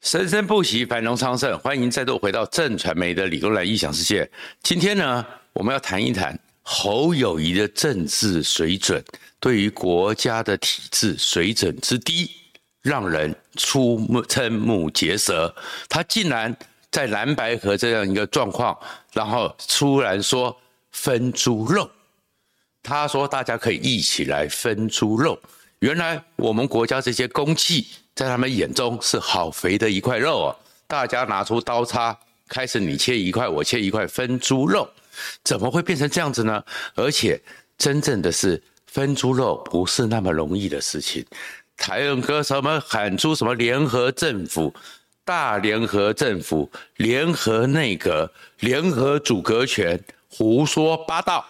生生不息，繁荣昌盛。欢迎再度回到正传媒的理工男异想世界。今天呢，我们要谈一谈侯友宜的政治水准，对于国家的体制水准之低，让人瞠目瞠目结舌。他竟然在蓝白河这样一个状况，然后突然说分猪肉。他说大家可以一起来分猪肉。原来我们国家这些公器。在他们眼中是好肥的一块肉哦，大家拿出刀叉，开始你切一块，我切一块，分猪肉，怎么会变成这样子呢？而且真正的是分猪肉不是那么容易的事情。台湾哥什么喊出什么联合政府、大联合政府、联合内阁、联合组阁权，胡说八道，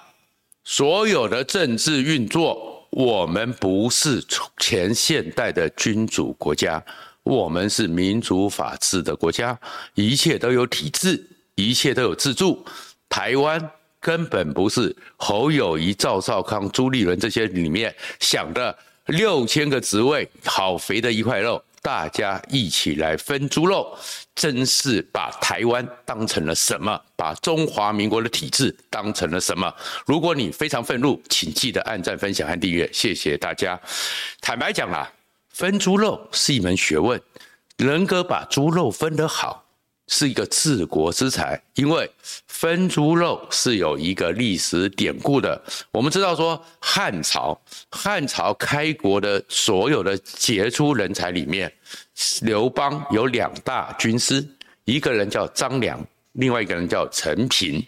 所有的政治运作。我们不是前现代的君主国家，我们是民主法治的国家，一切都有体制，一切都有自助。台湾根本不是侯友谊、赵少康、朱立伦这些里面想的六千个职位，好肥的一块肉。大家一起来分猪肉，真是把台湾当成了什么？把中华民国的体制当成了什么？如果你非常愤怒，请记得按赞、分享和订阅，谢谢大家。坦白讲啦，分猪肉是一门学问，能够把猪肉分得好。是一个治国之才，因为分猪肉是有一个历史典故的。我们知道说汉朝，汉朝开国的所有的杰出人才里面，刘邦有两大军师，一个人叫张良，另外一个人叫陈平。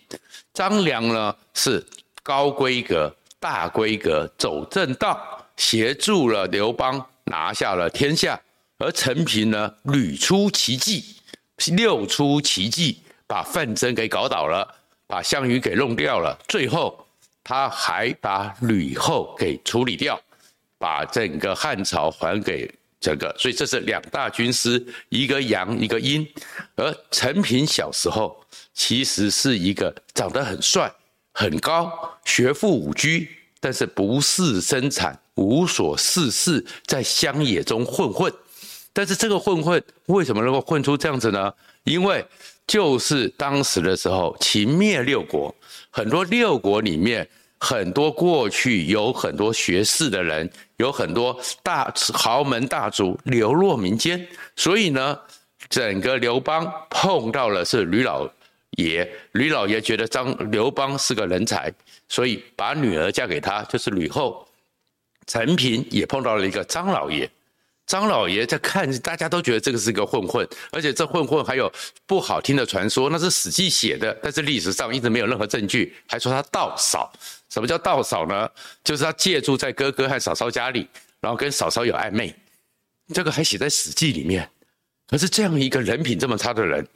张良呢是高规格、大规格，走正道，协助了刘邦拿下了天下，而陈平呢屡出奇迹。六出奇迹，把范增给搞倒了，把项羽给弄掉了，最后他还把吕后给处理掉，把整个汉朝还给整个，所以这是两大军师，一个阳一个阴。而陈平小时候其实是一个长得很帅、很高、学富五车，但是不事生产、无所事事，在乡野中混混。但是这个混混为什么能够混出这样子呢？因为就是当时的时候，秦灭六国，很多六国里面很多过去有很多学士的人，有很多大豪门大族流落民间，所以呢，整个刘邦碰到了是吕老爷，吕老爷觉得张刘邦是个人才，所以把女儿嫁给他，就是吕后。陈平也碰到了一个张老爷。张老爷在看，大家都觉得这个是个混混，而且这混混还有不好听的传说，那是史记写的，但是历史上一直没有任何证据，还说他道嫂。什么叫道嫂呢？就是他借住在哥哥和嫂嫂家里，然后跟嫂嫂有暧昧，这个还写在史记里面。可是这样一个人品这么差的人，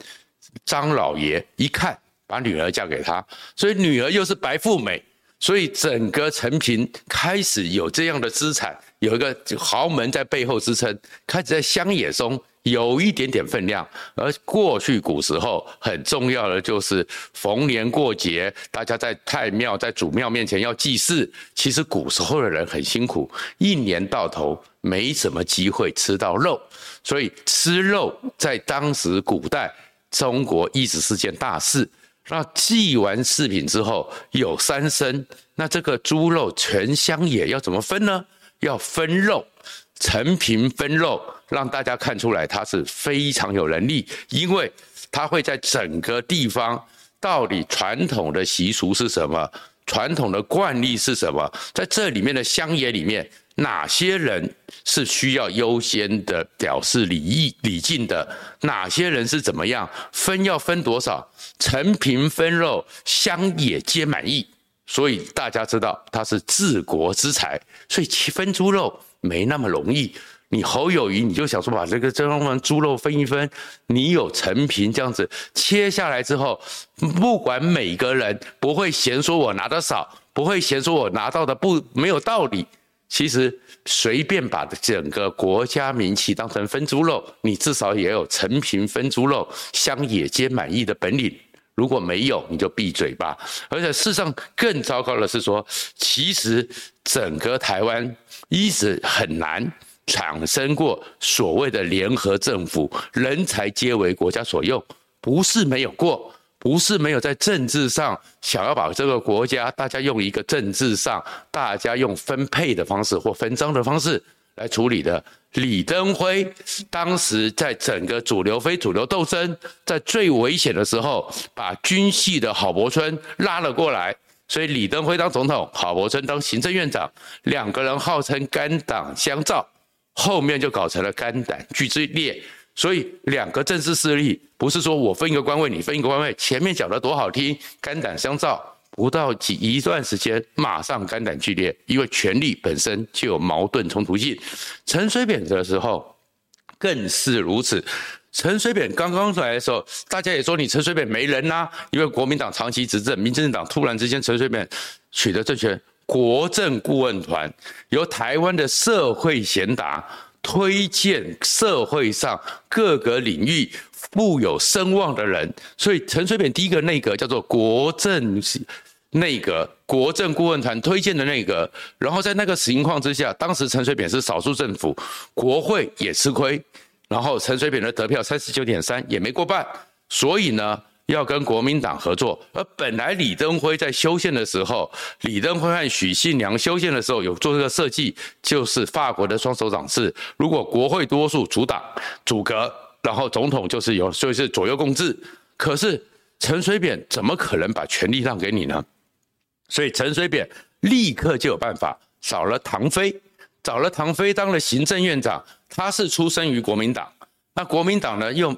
张老爷一看把女儿嫁给他，所以女儿又是白富美。所以整个陈平开始有这样的资产，有一个豪门在背后支撑，开始在乡野中有一点点分量。而过去古时候很重要的就是逢年过节，大家在太庙、在祖庙面前要祭祀。其实古时候的人很辛苦，一年到头没什么机会吃到肉，所以吃肉在当时古代中国一直是件大事。那祭完祀品之后有三牲，那这个猪肉全乡野要怎么分呢？要分肉，陈平分肉，让大家看出来他是非常有能力，因为他会在整个地方到底传统的习俗是什么，传统的惯例是什么，在这里面的乡野里面。哪些人是需要优先的表示礼义礼敬的？哪些人是怎么样分？要分多少？陈平分肉，乡野皆满意。所以大家知道他是治国之才。所以分猪肉没那么容易。你侯友谊，你就想说把这个这份猪肉分一分。你有陈平这样子切下来之后，不管每个人不会嫌说我拿的少，不会嫌说我拿到的不没有道理。其实随便把整个国家名气当成分猪肉，你至少也有陈平分猪肉，乡野皆满意的本领。如果没有，你就闭嘴吧。而且事实上更糟糕的是说，其实整个台湾一直很难产生过所谓的联合政府，人才皆为国家所用，不是没有过，不是没有在政治上想要把这个国家大家用一个政治上大家用分配的方式或分赃的方式来处理的。李登辉当时在整个主流非主流斗争在最危险的时候，把军系的郝柏村拉了过来。所以李登辉当总统，郝柏村当行政院长，两个人号称肝胆相照，后面就搞成了肝胆俱裂。所以两个政治势力不是说我分一个官位，你分一个官位，前面讲得多好听，肝胆相照，不到几一段时间，马上肝胆俱裂，因为权力本身就有矛盾冲突性。陈水扁的时候更是如此。陈水扁刚刚来的时候，大家也说你陈水扁没人呐、因为国民党长期执政，民进党突然之间陈水扁取得政权，国政顾问团由台湾的社会贤达推荐社会上各个领域富有声望的人，所以陈水扁第一个内阁叫做国政内阁，国政顾问团推荐的内阁，然后在那个情况之下，当时陈水扁是少数政府，国会也吃亏。然后陈水扁的得票三十九点三也没过半，所以呢要跟国民党合作。而本来李登辉在修宪的时候，李登辉和许信良修宪的时候有做这个设计，就是法国的双手掌制。如果国会多数阻挡阻隔，然后总统就是有，所以是左右共治。可是陈水扁怎么可能把权力让给你呢？所以陈水扁立刻就有办法，找了唐飞，找了唐飞当了行政院长。他是出生于国民党，那国民党呢，又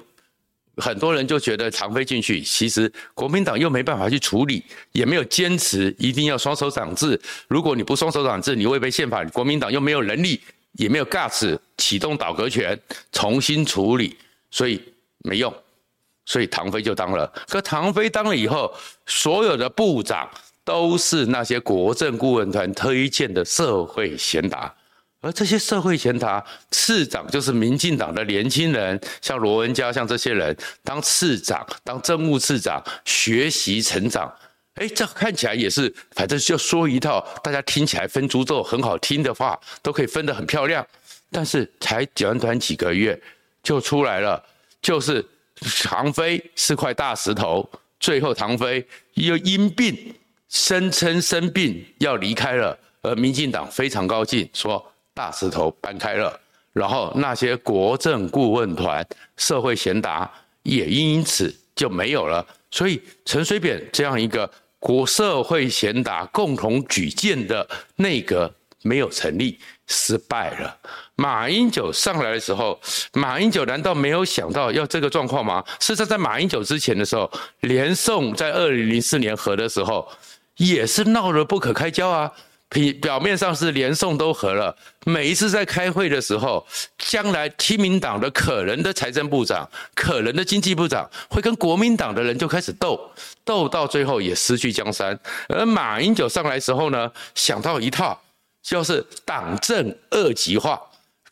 很多人就觉得唐飞进去，其实国民党又没办法去处理，也没有坚持一定要双手掌制。如果你不双手掌制，你违背宪法，国民党又没有能力，也没有 guts 启动倒阁权重新处理，所以没用。所以唐飞就当了。可唐飞当了以后，所有的部长都是那些国政顾问团推荐的社会贤达。而这些社会贤达次长就是民进党的年轻人，像罗文嘉，像这些人当次长、当政务次长，学习成长。哎，这看起来也是，反正就说一套，大家听起来分猪肉很好听的话，都可以分得很漂亮。但是才短短几个月就出来了，就是唐飞是块大石头，最后唐飞又因病声称生病要离开了，而民进党非常高兴说。大石头搬开了，然后那些国政顾问团、社会贤达也因此就没有了。所以陈水扁这样一个国社会贤达共同举荐的内阁没有成立，失败了。马英九上来的时候，马英九难道没有想到要这个状况吗？事实上，在马英九之前的时候，连宋在二零零四年和的时候，也是闹得不可开交啊。表表面上是连送都和了，每一次在开会的时候，将来亲民党的可能的财政部长、可能的经济部长会跟国民党的人就开始斗，斗到最后也失去江山。而马英九上来时候呢，想到一套，就是党政二极化。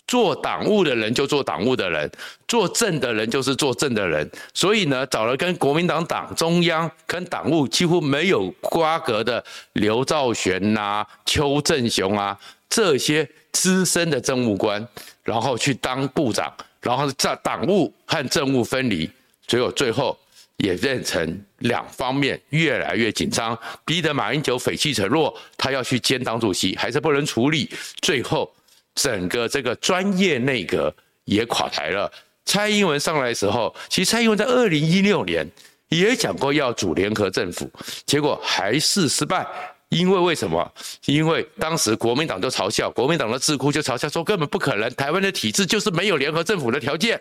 做党务的人就做党务的人，做政的人就是做政的人。所以呢，找了跟国民党党中央跟党务几乎没有瓜葛的刘兆玄呐、邱正雄啊这些资深的政务官，然后去当部长，然后在党务和政务分离，最后最后也变成两方面越来越紧张，逼得马英九匪气沉弱，他要去兼党主席，还是不能处理，最后。整个这个专业内阁也垮台了。蔡英文上来的时候，其实蔡英文在二零一六年也讲过要组联合政府，结果还是失败。因为为什么？因为当时国民党就嘲笑，国民党的智库就嘲笑说，根本不可能，台湾的体制就是没有联合政府的条件。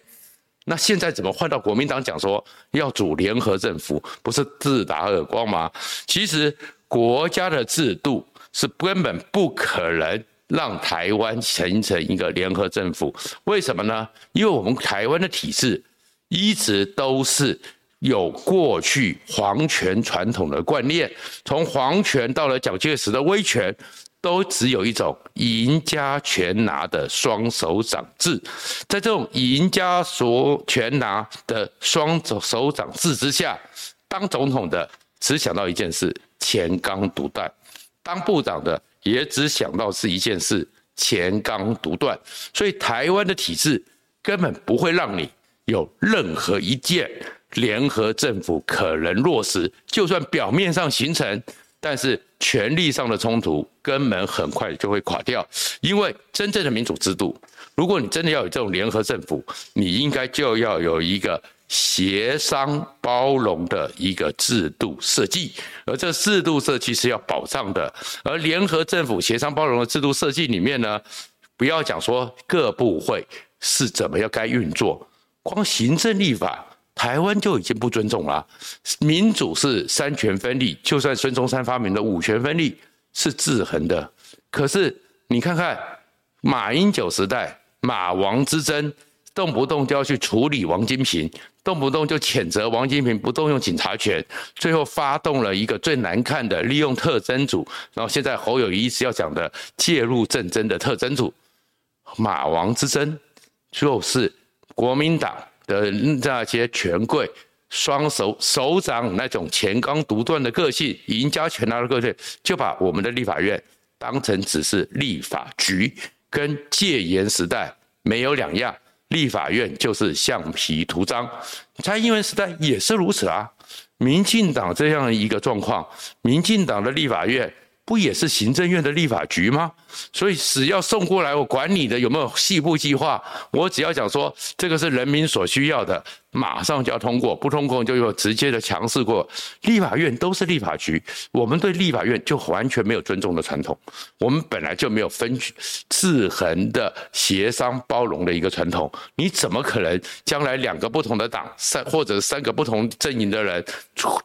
那现在怎么换到国民党讲说要组联合政府，不是自打耳光吗？其实国家的制度是根本不可能。让台湾形成一个联合政府，为什么呢？因为我们台湾的体制一直都是有过去皇权传统的观念，从皇权到了蒋介石的威权，都只有一种赢家全拿的双手掌制。在这种赢家所全拿的双手掌制之下，当总统的只想到一件事：钱刚独断；当部长的。也只想到是一件事，钱纲独断，所以台湾的体制根本不会让你有任何一件联合政府可能落实，就算表面上形成，但是权力上的冲突根本很快就会垮掉，因为真正的民主制度，如果你真的要有这种联合政府，你应该就要有一个。协商包容的一个制度设计，而这制度设计是要保障的。而联合政府协商包容的制度设计里面呢，不要讲说各部会是怎么样该运作，光行政立法，台湾就已经不尊重了。民主是三权分立，就算孙中山发明的五权分立是制衡的，可是你看看马英九时代马王之争。动不动就要去处理王金平，动不动就谴责王金平不动用警察权，最后发动了一个最难看的利用特侦组，然后现在侯友谊一直要讲的介入政争的特侦组，马王之争，就是国民党的那些权贵双手手掌那种钱纲独断的个性，赢家全拿的个性，就把我们的立法院当成只是立法局，跟戒严时代没有两样。立法院就是橡皮图章，蔡英文时代也是如此啊。民进党这样一个状况，民进党的立法院不也是行政院的立法局吗？所以只要送过来，我管你的有没有细部计划，我只要讲说这个是人民所需要的。马上就要通过，不通过就有直接的强势过。立法院都是立法局，我们对立法院就完全没有尊重的传统。我们本来就没有分制衡的协商包容的一个传统。你怎么可能将来两个不同的党三或者三个不同阵营的人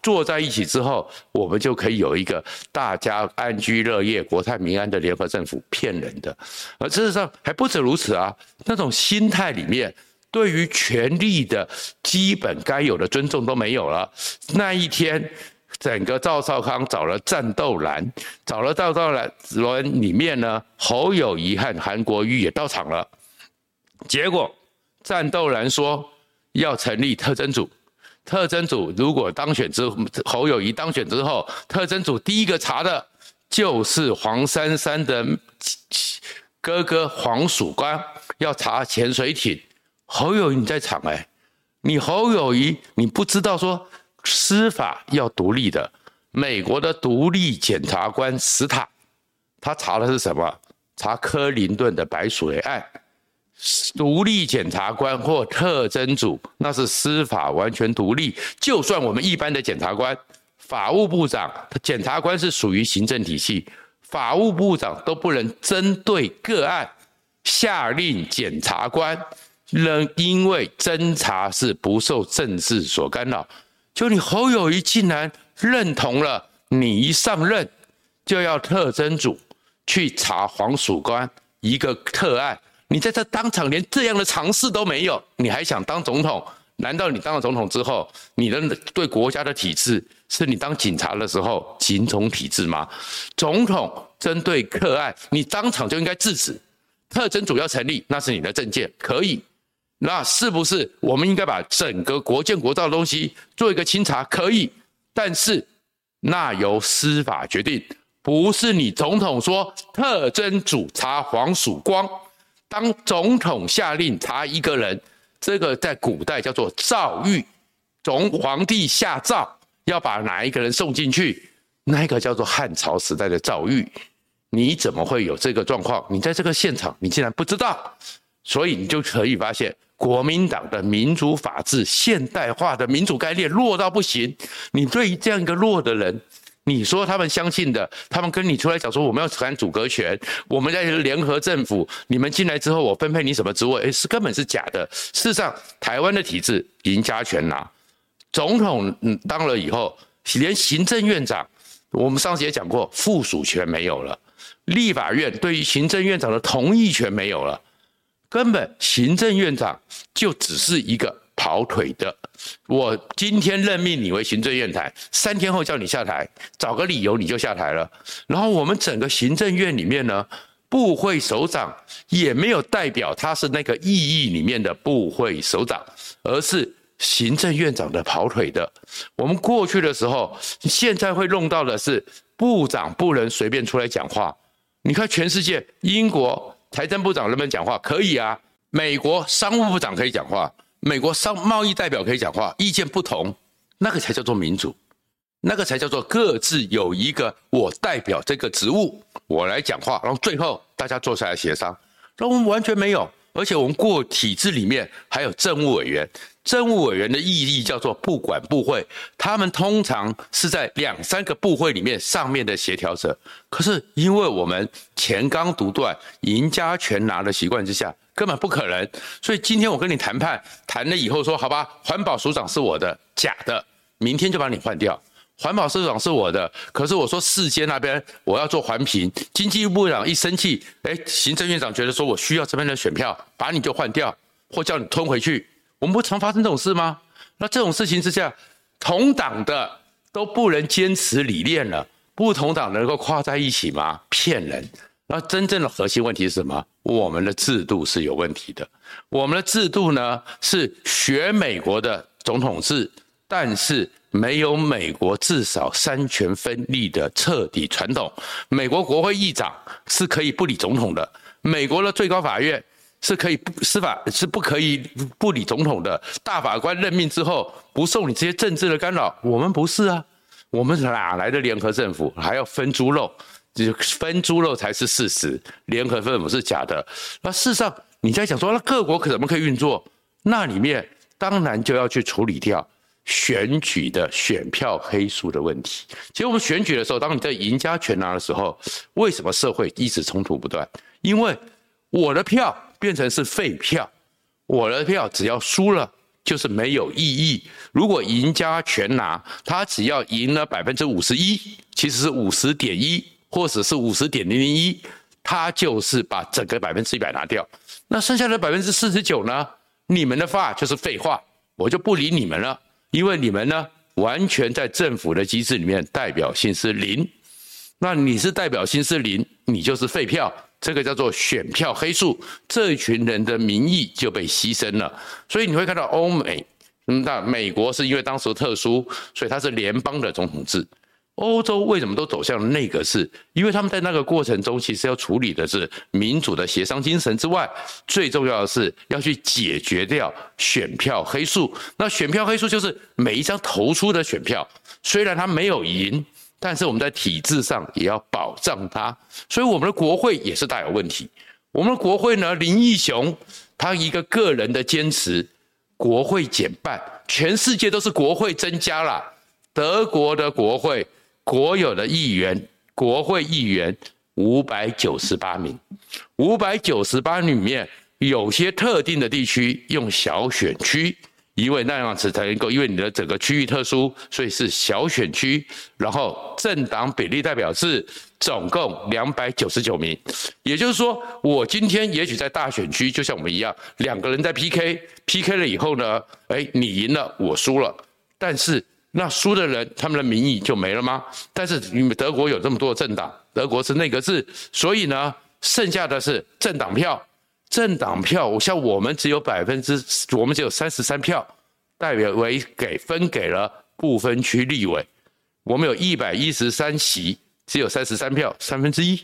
坐在一起之后，我们就可以有一个大家安居乐业、国泰民安的联合政府？骗人的，而事实上还不止如此啊！那种心态里面。对于权力的基本该有的尊重都没有了。那一天，整个赵少康找了战斗蓝，找了赵少康里面呢，侯友宜和韩国瑜也到场了。结果战斗蓝说要成立特侦组，特侦组如果当选之，侯友谊当选之后，特侦组第一个查的就是黄珊珊的哥哥黄曙光，要查潜水艇。侯友宜你在场哎，你侯友宜你不知道说司法要独立的，美国的独立检察官史塔，他查的是什么？查克林顿的白水案。独立检察官或特侦组，那是司法完全独立。就算我们一般的检察官，法务部长、检察官是属于行政体系，法务部长都不能针对个案下令检察官。仍因为侦查是不受政治所干扰，就你侯友谊竟然认同了，你一上任就要特侦组去查黄曙光一个特案，你在这当场连这样的尝试都没有，你还想当总统？难道你当了总统之后，你的对国家的体制是你当警察的时候警总体制吗？总统针对个案，你当场就应该制止，特侦组要成立，那是你的政见，可以。那是不是我们应该把整个国建国造的东西做一个清查？可以，但是那由司法决定，不是你总统说特侦组查黄曙光。当总统下令查一个人，这个在古代叫做诏狱，总皇帝下诏要把哪一个人送进去，那个叫做汉朝时代的诏狱。你怎么会有这个状况？你在这个现场，你竟然不知道，所以你就可以发现。国民党的民主法治、现代化的民主概念弱到不行。你对于这样一个弱的人，你说他们相信的，他们跟你出来讲说我们要谈组阁权，我们在联合政府，你们进来之后我分配你什么职位？诶，是根本是假的。事实上，台湾的体制赢家全拿，总统当了以后，连行政院长，我们上次也讲过，附属权没有了，立法院对于行政院长的同意权没有了。根本行政院长就只是一个跑腿的。我今天任命你为行政院长，三天后叫你下台，找个理由你就下台了。然后我们整个行政院里面呢，部会首长也没有代表他是那个意义里面的部会首长，而是行政院长的跑腿的。我们过去的时候，现在会弄到的是部长不能随便出来讲话。你看全世界，英国。财政部长能不能讲话？可以啊。美国商务部长可以讲话，美国商贸易代表可以讲话，意见不同，那个才叫做民主，那个才叫做各自有一个我代表这个职务，我来讲话，然后最后大家坐下来协商。那我们完全没有，而且我们过体制里面还有政务委员。政务委员的意义叫做不管部会，他们通常是在两三个部会里面上面的协调者。可是因为我们钱刚独断、赢家全拿的习惯之下，根本不可能。所以今天我跟你谈判，谈了以后说好吧，环保署长是我的，假的，明天就把你换掉。环保市长是我的，可是我说世间那边我要做环评，经济部长一生气，哎，行政院长觉得说我需要这边的选票，把你就换掉，或叫你吞回去。我们不常发生这种事吗？那这种事情之下，同党的都不能坚持理念了，不同党能够跨在一起吗？骗人！那真正的核心问题是什么？我们的制度是有问题的。我们的制度呢，是学美国的总统制，但是没有美国至少三权分立的彻底传统。美国国会议长是可以不理总统的，美国的最高法院。是可以不司法是不可以不理总统的，大法官任命之后不受你这些政治的干扰。我们不是啊，我们哪来的联合政府？还要分猪肉，就分猪肉才是事实，联合政府是假的。那事实上，你在讲说那各国可怎么可以运作？那里面当然就要去处理掉选举的选票黑数的问题。其实我们选举的时候，当你在赢家全拿的时候，为什么社会一直冲突不断？因为我的票。变成是废票，我的票只要输了就是没有意义。如果赢家全拿，他只要赢了百分之五十一，其实是五十点一，或者是五十点零零一，他就是把整个百分之一百拿掉。那剩下的百分之四十九呢？你们的话就是废话，我就不理你们了，因为你们呢完全在政府的机制里面代表性是零。那你是代表性是零，你就是废票。这个叫做选票黑数，这一群人的民意就被牺牲了。所以你会看到欧美，那美国是因为当时特殊，所以它是联邦的总统制。欧洲为什么都走向了内阁制？因为他们在那个过程中，其实要处理的是民主的协商精神之外，最重要的是要去解决掉选票黑数。那选票黑数就是每一张投出的选票，虽然他没有赢。但是我们在体制上也要保障它，所以我们的国会也是大有问题。我们的国会呢，林义雄他一个个人的坚持，国会减半，全世界都是国会增加了。德国的国会国有的议员，国会议员五百九十八名，五百九十八里面有些特定的地区用小选区。因为那样子才能够，因为你的整个区域特殊，所以是小选区，然后政党比例代表制，总共两百九十九名。也就是说，我今天也许在大选区，就像我们一样，两个人在 PK，PK 了以后呢，哎，你赢了，我输了，但是那输的人他们的民意就没了吗？但是你们德国有这么多政党，德国是内阁制，所以呢，剩下的是政党票。政党票，像我们只有百分之，我们只有三十三票，代表为给分给了不分区立委。我们有一百一十三席，只有三十三票，三分之一。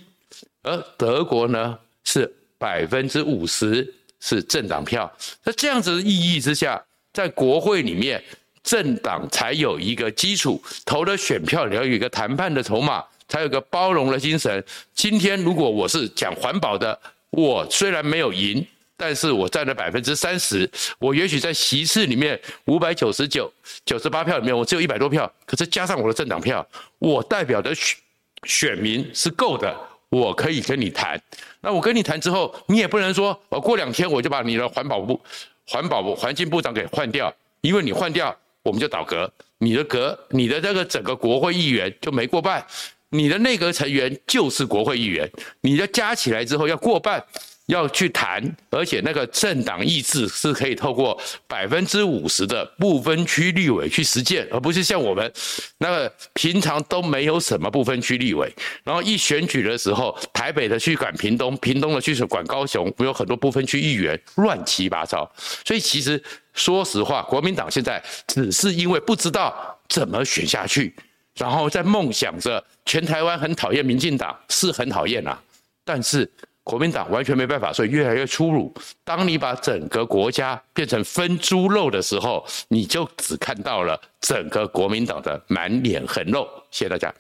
而德国呢，是百分之五十是政党票。那这样子的意义之下，在国会里面，政党才有一个基础，投了选票，你要有一个谈判的筹码，才有个包容的精神。今天如果我是讲环保的。我虽然没有赢，但是我占了百分之三十。我也许在席次里面五百九十九、九十八票里面，我只有一百多票。可是加上我的政党票，我代表的选选民是够的，我可以跟你谈。那我跟你谈之后，你也不能说我过两天我就把你的环保部、环保部、环境部长给换掉，因为你换掉我们就倒阁，你的阁、你的这个整个国会议员就没过半。你的内阁成员就是国会议员，你的加起来之后要过半，要去谈，而且那个政党意志是可以透过百分之五十的不分区立委去实践，而不是像我们那个平常都没有什么不分区立委，然后一选举的时候，台北的去管屏东，屏东的去管高雄，有很多不分区议员乱七八糟。所以其实说实话，国民党现在只是因为不知道怎么选下去。然后在梦想着全台湾很讨厌民进党，是很讨厌啊，但是国民党完全没办法，所以越来越粗鲁。当你把整个国家变成分猪肉的时候，你就只看到了整个国民党的满脸横肉。谢谢大家。